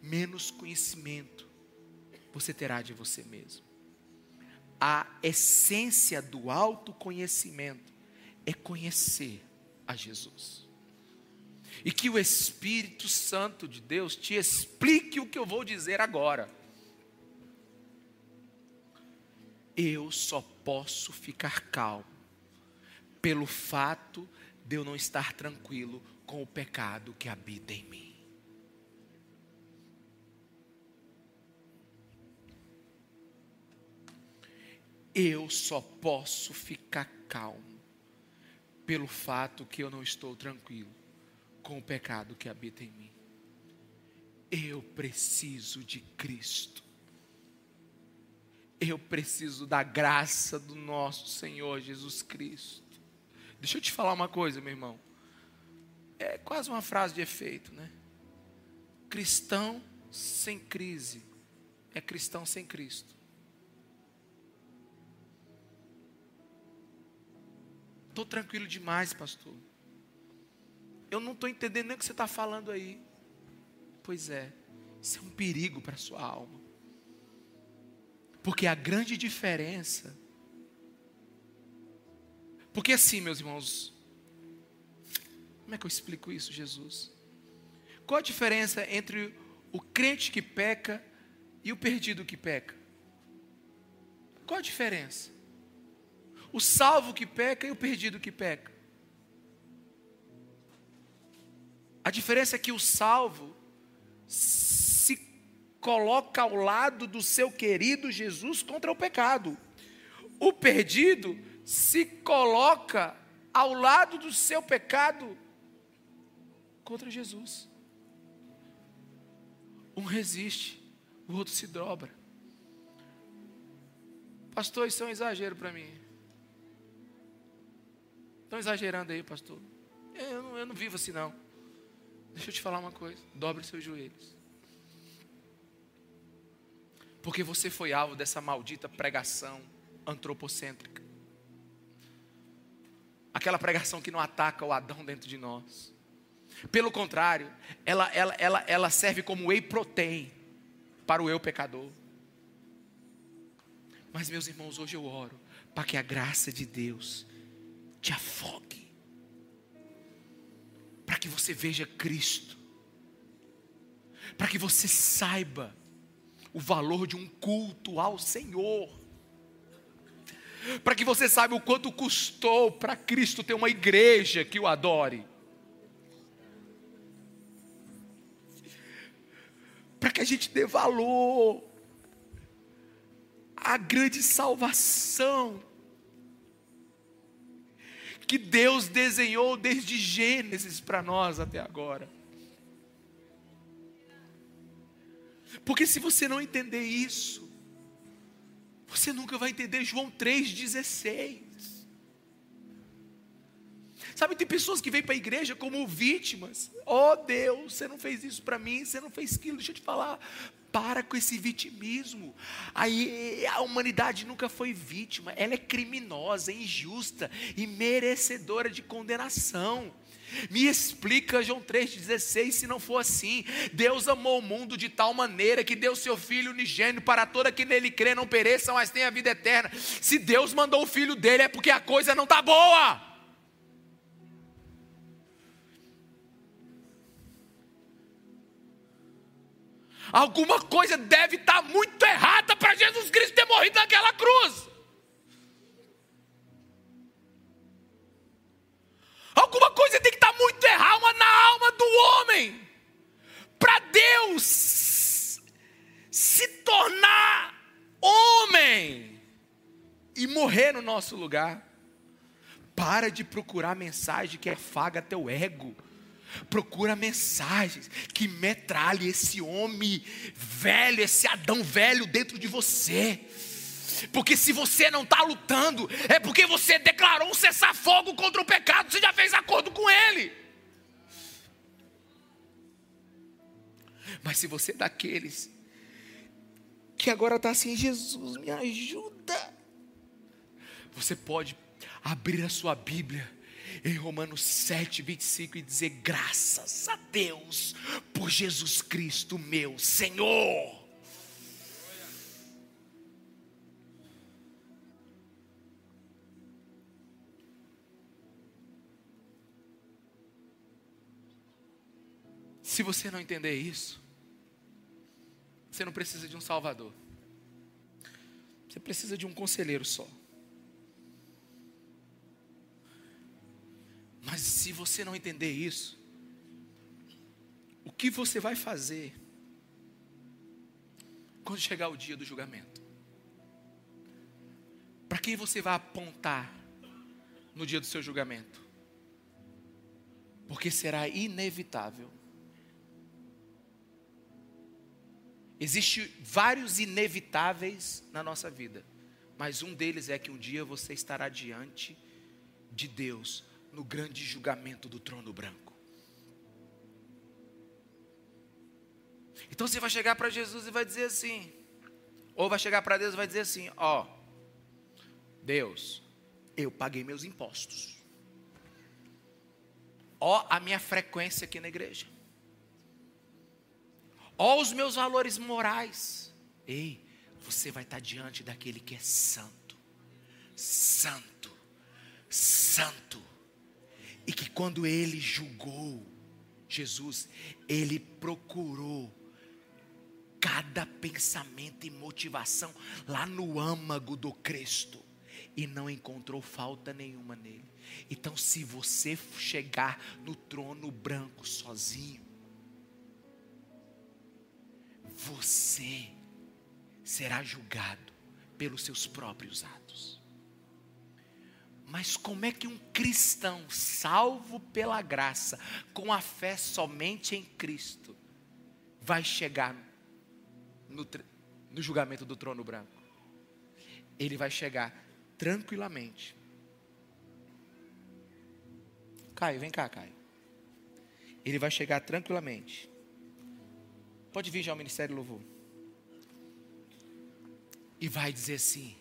menos conhecimento você terá de você mesmo a essência do autoconhecimento é conhecer a Jesus. E que o Espírito Santo de Deus te explique o que eu vou dizer agora. Eu só posso ficar calmo pelo fato de eu não estar tranquilo com o pecado que habita em mim. Eu só posso ficar calmo pelo fato que eu não estou tranquilo com o pecado que habita em mim. Eu preciso de Cristo. Eu preciso da graça do nosso Senhor Jesus Cristo. Deixa eu te falar uma coisa, meu irmão. É quase uma frase de efeito, né? Cristão sem crise é cristão sem Cristo. Estou tranquilo demais, pastor. Eu não estou entendendo nem o que você está falando aí. Pois é, isso é um perigo para a sua alma. Porque a grande diferença. Porque assim, meus irmãos, como é que eu explico isso, Jesus? Qual a diferença entre o crente que peca e o perdido que peca? Qual a diferença? O salvo que peca e o perdido que peca. A diferença é que o salvo se coloca ao lado do seu querido Jesus contra o pecado. O perdido se coloca ao lado do seu pecado contra Jesus. Um resiste, o outro se dobra. Pastor, isso é um exagero para mim. Estão exagerando aí, pastor. Eu não, eu não vivo assim, não. Deixa eu te falar uma coisa. Dobre seus joelhos. Porque você foi alvo dessa maldita pregação antropocêntrica. Aquela pregação que não ataca o Adão dentro de nós. Pelo contrário, ela, ela, ela, ela serve como whey protein para o eu pecador. Mas, meus irmãos, hoje eu oro para que a graça de Deus te afogue, para que você veja Cristo, para que você saiba o valor de um culto ao Senhor, para que você saiba o quanto custou para Cristo ter uma igreja que o adore. Para que a gente dê valor à grande salvação que Deus desenhou desde Gênesis para nós até agora. Porque se você não entender isso, você nunca vai entender João 3,16. Sabe, tem pessoas que vêm para a igreja como vítimas. Oh Deus, você não fez isso para mim, você não fez aquilo. Deixa eu te falar. Para com esse vitimismo. Aí a humanidade nunca foi vítima, ela é criminosa, injusta e merecedora de condenação. Me explica João 3,16, se não for assim. Deus amou o mundo de tal maneira que deu seu Filho unigênio para toda que nele crê, não pereça, mas tenha vida eterna. Se Deus mandou o Filho dele, é porque a coisa não está boa. Alguma coisa deve estar muito errada para Jesus Cristo ter morrido naquela cruz. Alguma coisa tem que estar muito errada na alma do homem. Para Deus se tornar homem e morrer no nosso lugar. Para de procurar mensagem que afaga teu ego. Procura mensagens que metralhem esse homem velho, esse Adão velho dentro de você. Porque se você não está lutando, é porque você declarou um cessar-fogo contra o pecado, você já fez acordo com ele. Mas se você é daqueles que agora está assim, Jesus, me ajuda. Você pode abrir a sua Bíblia em Romanos 7, 25 e dizer: graças a Deus por Jesus Cristo, meu Senhor. Se você não entender isso, você não precisa de um Salvador. Você precisa de um conselheiro só. Mas se você não entender isso, o que você vai fazer quando chegar o dia do julgamento? Para quem você vai apontar no dia do seu julgamento? Porque será inevitável Existem vários inevitáveis na nossa vida, mas um deles é que um dia você estará diante de Deus no grande julgamento do trono branco. Então você vai chegar para Jesus e vai dizer assim, ou vai chegar para Deus e vai dizer assim: Ó, Deus, eu paguei meus impostos. Ó, a minha frequência aqui na igreja. Ó os meus valores morais. Ei, você vai estar diante daquele que é santo, santo, santo. E que quando ele julgou Jesus, ele procurou cada pensamento e motivação lá no âmago do Cristo e não encontrou falta nenhuma nele. Então, se você chegar no trono branco sozinho, você será julgado pelos seus próprios atos. Mas como é que um cristão salvo pela graça, com a fé somente em Cristo, vai chegar no, no julgamento do trono branco? Ele vai chegar tranquilamente. Caio, vem cá, Caio. Ele vai chegar tranquilamente Pode vir já ao Ministério Louvor. E vai dizer assim: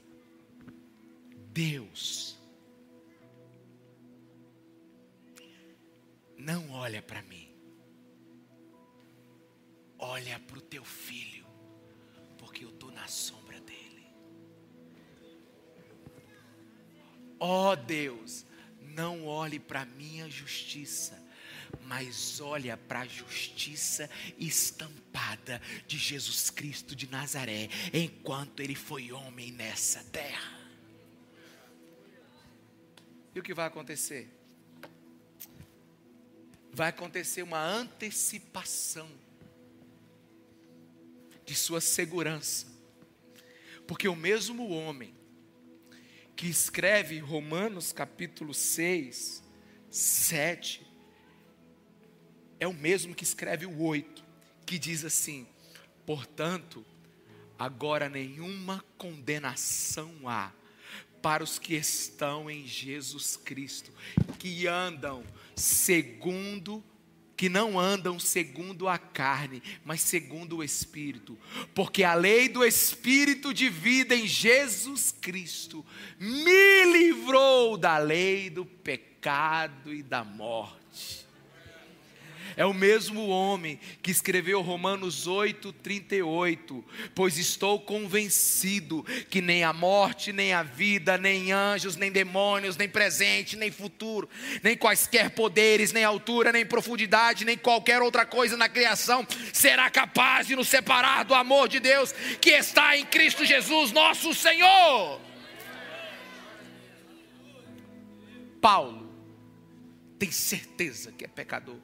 Deus, não olha para mim, olha para o teu filho, porque eu estou na sombra dele. Ó oh Deus, não olhe para a minha justiça, mas olha para a justiça estampada de Jesus Cristo de Nazaré, enquanto ele foi homem nessa terra. E o que vai acontecer? Vai acontecer uma antecipação de sua segurança, porque o mesmo homem que escreve Romanos capítulo 6, 7, é o mesmo que escreve o 8, que diz assim: portanto, Agora nenhuma condenação há para os que estão em Jesus Cristo, que andam segundo que não andam segundo a carne, mas segundo o Espírito, porque a lei do Espírito de vida em Jesus Cristo me livrou da lei do pecado e da morte. É o mesmo homem que escreveu Romanos 8, 38. Pois estou convencido que nem a morte, nem a vida, nem anjos, nem demônios, nem presente, nem futuro, nem quaisquer poderes, nem altura, nem profundidade, nem qualquer outra coisa na criação será capaz de nos separar do amor de Deus que está em Cristo Jesus, nosso Senhor. Paulo tem certeza que é pecador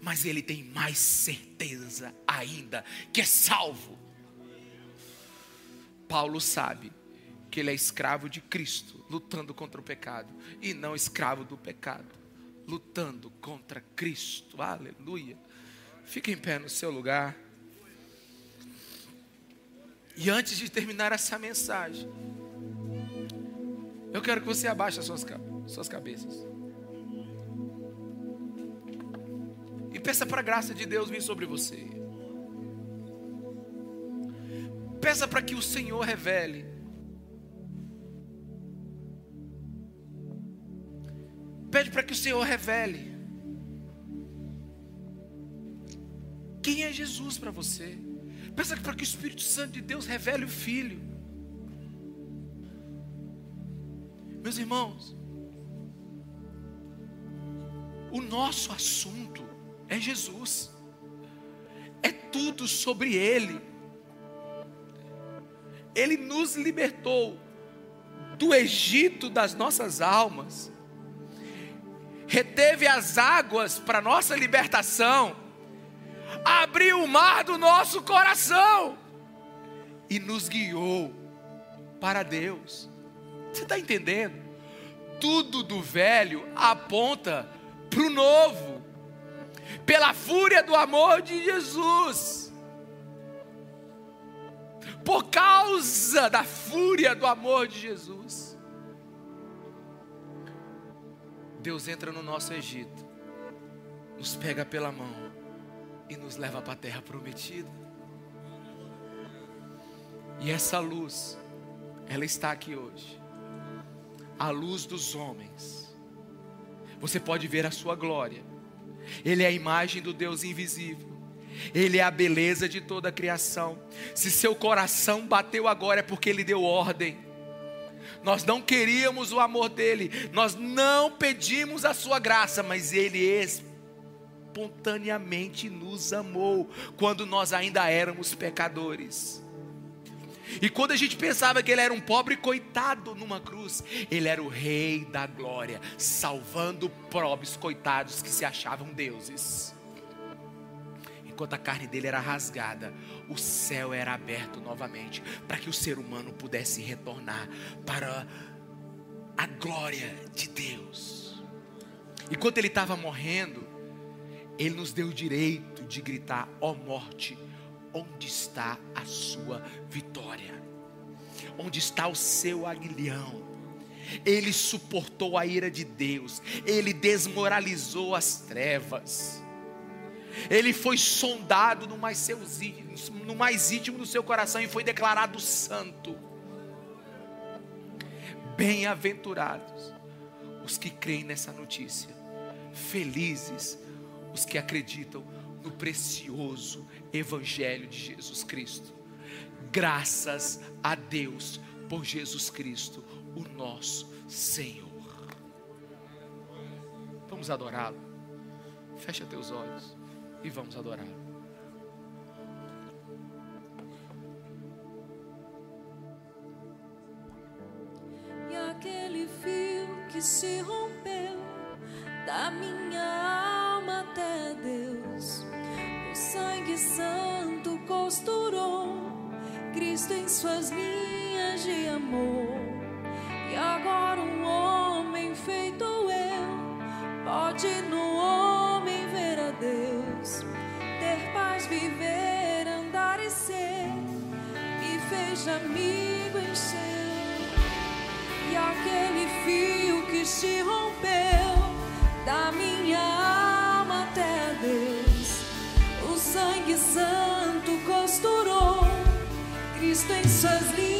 mas ele tem mais certeza ainda que é salvo. Paulo sabe que ele é escravo de Cristo, lutando contra o pecado, e não escravo do pecado, lutando contra Cristo. Aleluia. Fique em pé no seu lugar. E antes de terminar essa mensagem, eu quero que você abaixe as suas, suas cabeças. Peça para a graça de Deus vir sobre você. Peça para que o Senhor revele. Pede para que o Senhor revele. Quem é Jesus para você? Peça para que o Espírito Santo de Deus revele o Filho. Meus irmãos, o nosso assunto é Jesus, é tudo sobre Ele. Ele nos libertou do Egito das nossas almas, reteve as águas para nossa libertação, abriu o mar do nosso coração e nos guiou para Deus. Você está entendendo? Tudo do velho aponta para o novo pela fúria do amor de Jesus. Por causa da fúria do amor de Jesus. Deus entra no nosso Egito, nos pega pela mão e nos leva para a terra prometida. E essa luz, ela está aqui hoje. A luz dos homens. Você pode ver a sua glória ele é a imagem do Deus invisível. Ele é a beleza de toda a criação. Se seu coração bateu agora é porque ele deu ordem. Nós não queríamos o amor dele, nós não pedimos a sua graça, mas ele espontaneamente nos amou quando nós ainda éramos pecadores. E quando a gente pensava que ele era um pobre coitado numa cruz, ele era o rei da glória, salvando pobres coitados que se achavam deuses. Enquanto a carne dele era rasgada, o céu era aberto novamente, para que o ser humano pudesse retornar para a glória de Deus. Enquanto ele estava morrendo, ele nos deu o direito de gritar: ó oh morte, Onde está a sua vitória? Onde está o seu aguilhão? Ele suportou a ira de Deus, ele desmoralizou as trevas. Ele foi sondado no mais, no mais íntimo do seu coração e foi declarado santo. Bem-aventurados os que creem nessa notícia, felizes os que acreditam no precioso Evangelho de Jesus Cristo. Graças a Deus por Jesus Cristo, o nosso Senhor. Vamos adorá-lo. Fecha teus olhos e vamos adorá-lo. E aquele fio que se rompeu da minha alma até Deus sangue santo costurou Cristo em suas linhas de amor. E agora um homem feito eu pode no homem ver a Deus, ter paz, viver, andar e ser, e fez amigo em seu. E aquele fio que se rompeu da minha alma sangue santo costurou Cristo em suas linhas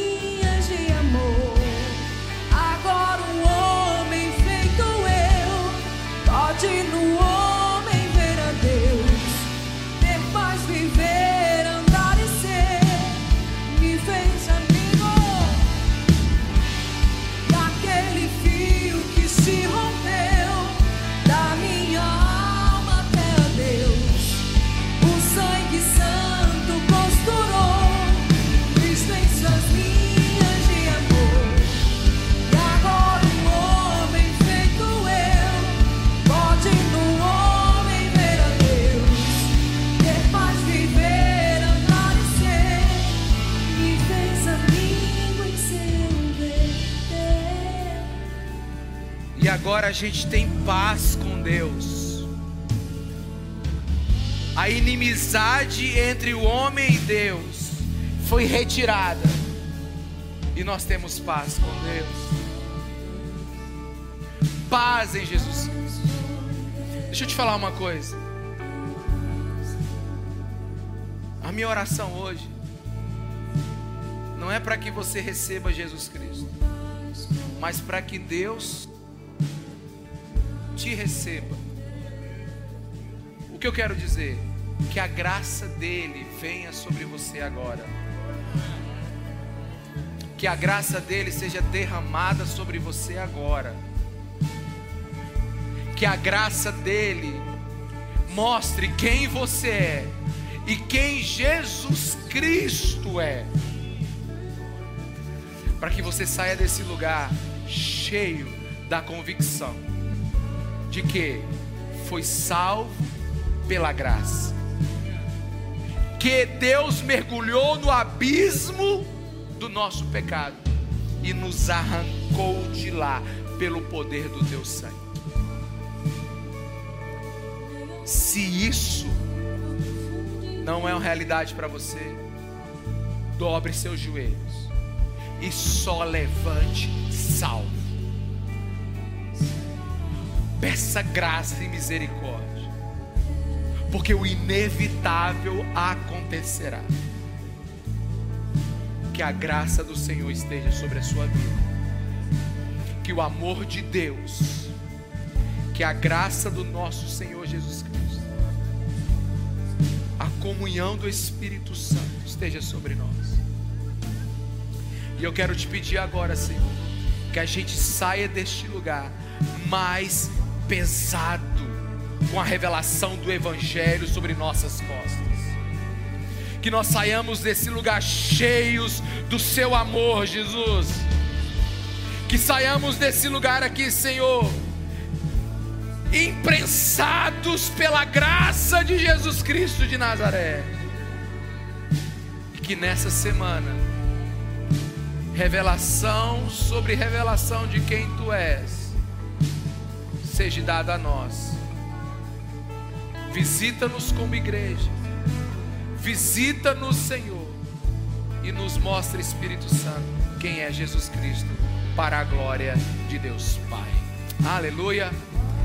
agora a gente tem paz com Deus. A inimizade entre o homem e Deus foi retirada. E nós temos paz com Deus. Paz em Jesus Cristo. Deixa eu te falar uma coisa. A minha oração hoje não é para que você receba Jesus Cristo, mas para que Deus te receba. O que eu quero dizer? Que a graça dele venha sobre você agora. Que a graça dele seja derramada sobre você agora. Que a graça dele mostre quem você é e quem Jesus Cristo é. Para que você saia desse lugar cheio da convicção de que foi salvo pela graça. Que Deus mergulhou no abismo do nosso pecado e nos arrancou de lá pelo poder do teu sangue. Se isso não é uma realidade para você, dobre seus joelhos e só levante salvo. Peça graça e misericórdia, porque o inevitável acontecerá. Que a graça do Senhor esteja sobre a sua vida, que o amor de Deus, que a graça do nosso Senhor Jesus Cristo, a comunhão do Espírito Santo esteja sobre nós. E eu quero te pedir agora, Senhor, que a gente saia deste lugar mais pesado com a revelação do Evangelho sobre nossas costas. Que nós saiamos desse lugar cheios do Seu amor, Jesus. Que saiamos desse lugar aqui, Senhor, imprensados pela graça de Jesus Cristo de Nazaré. E que nessa semana, revelação sobre revelação de quem Tu és, seja dada a nós. Visita-nos como igreja, visita-nos, Senhor, e nos mostra, Espírito Santo, quem é Jesus Cristo, para a glória de Deus Pai. Aleluia.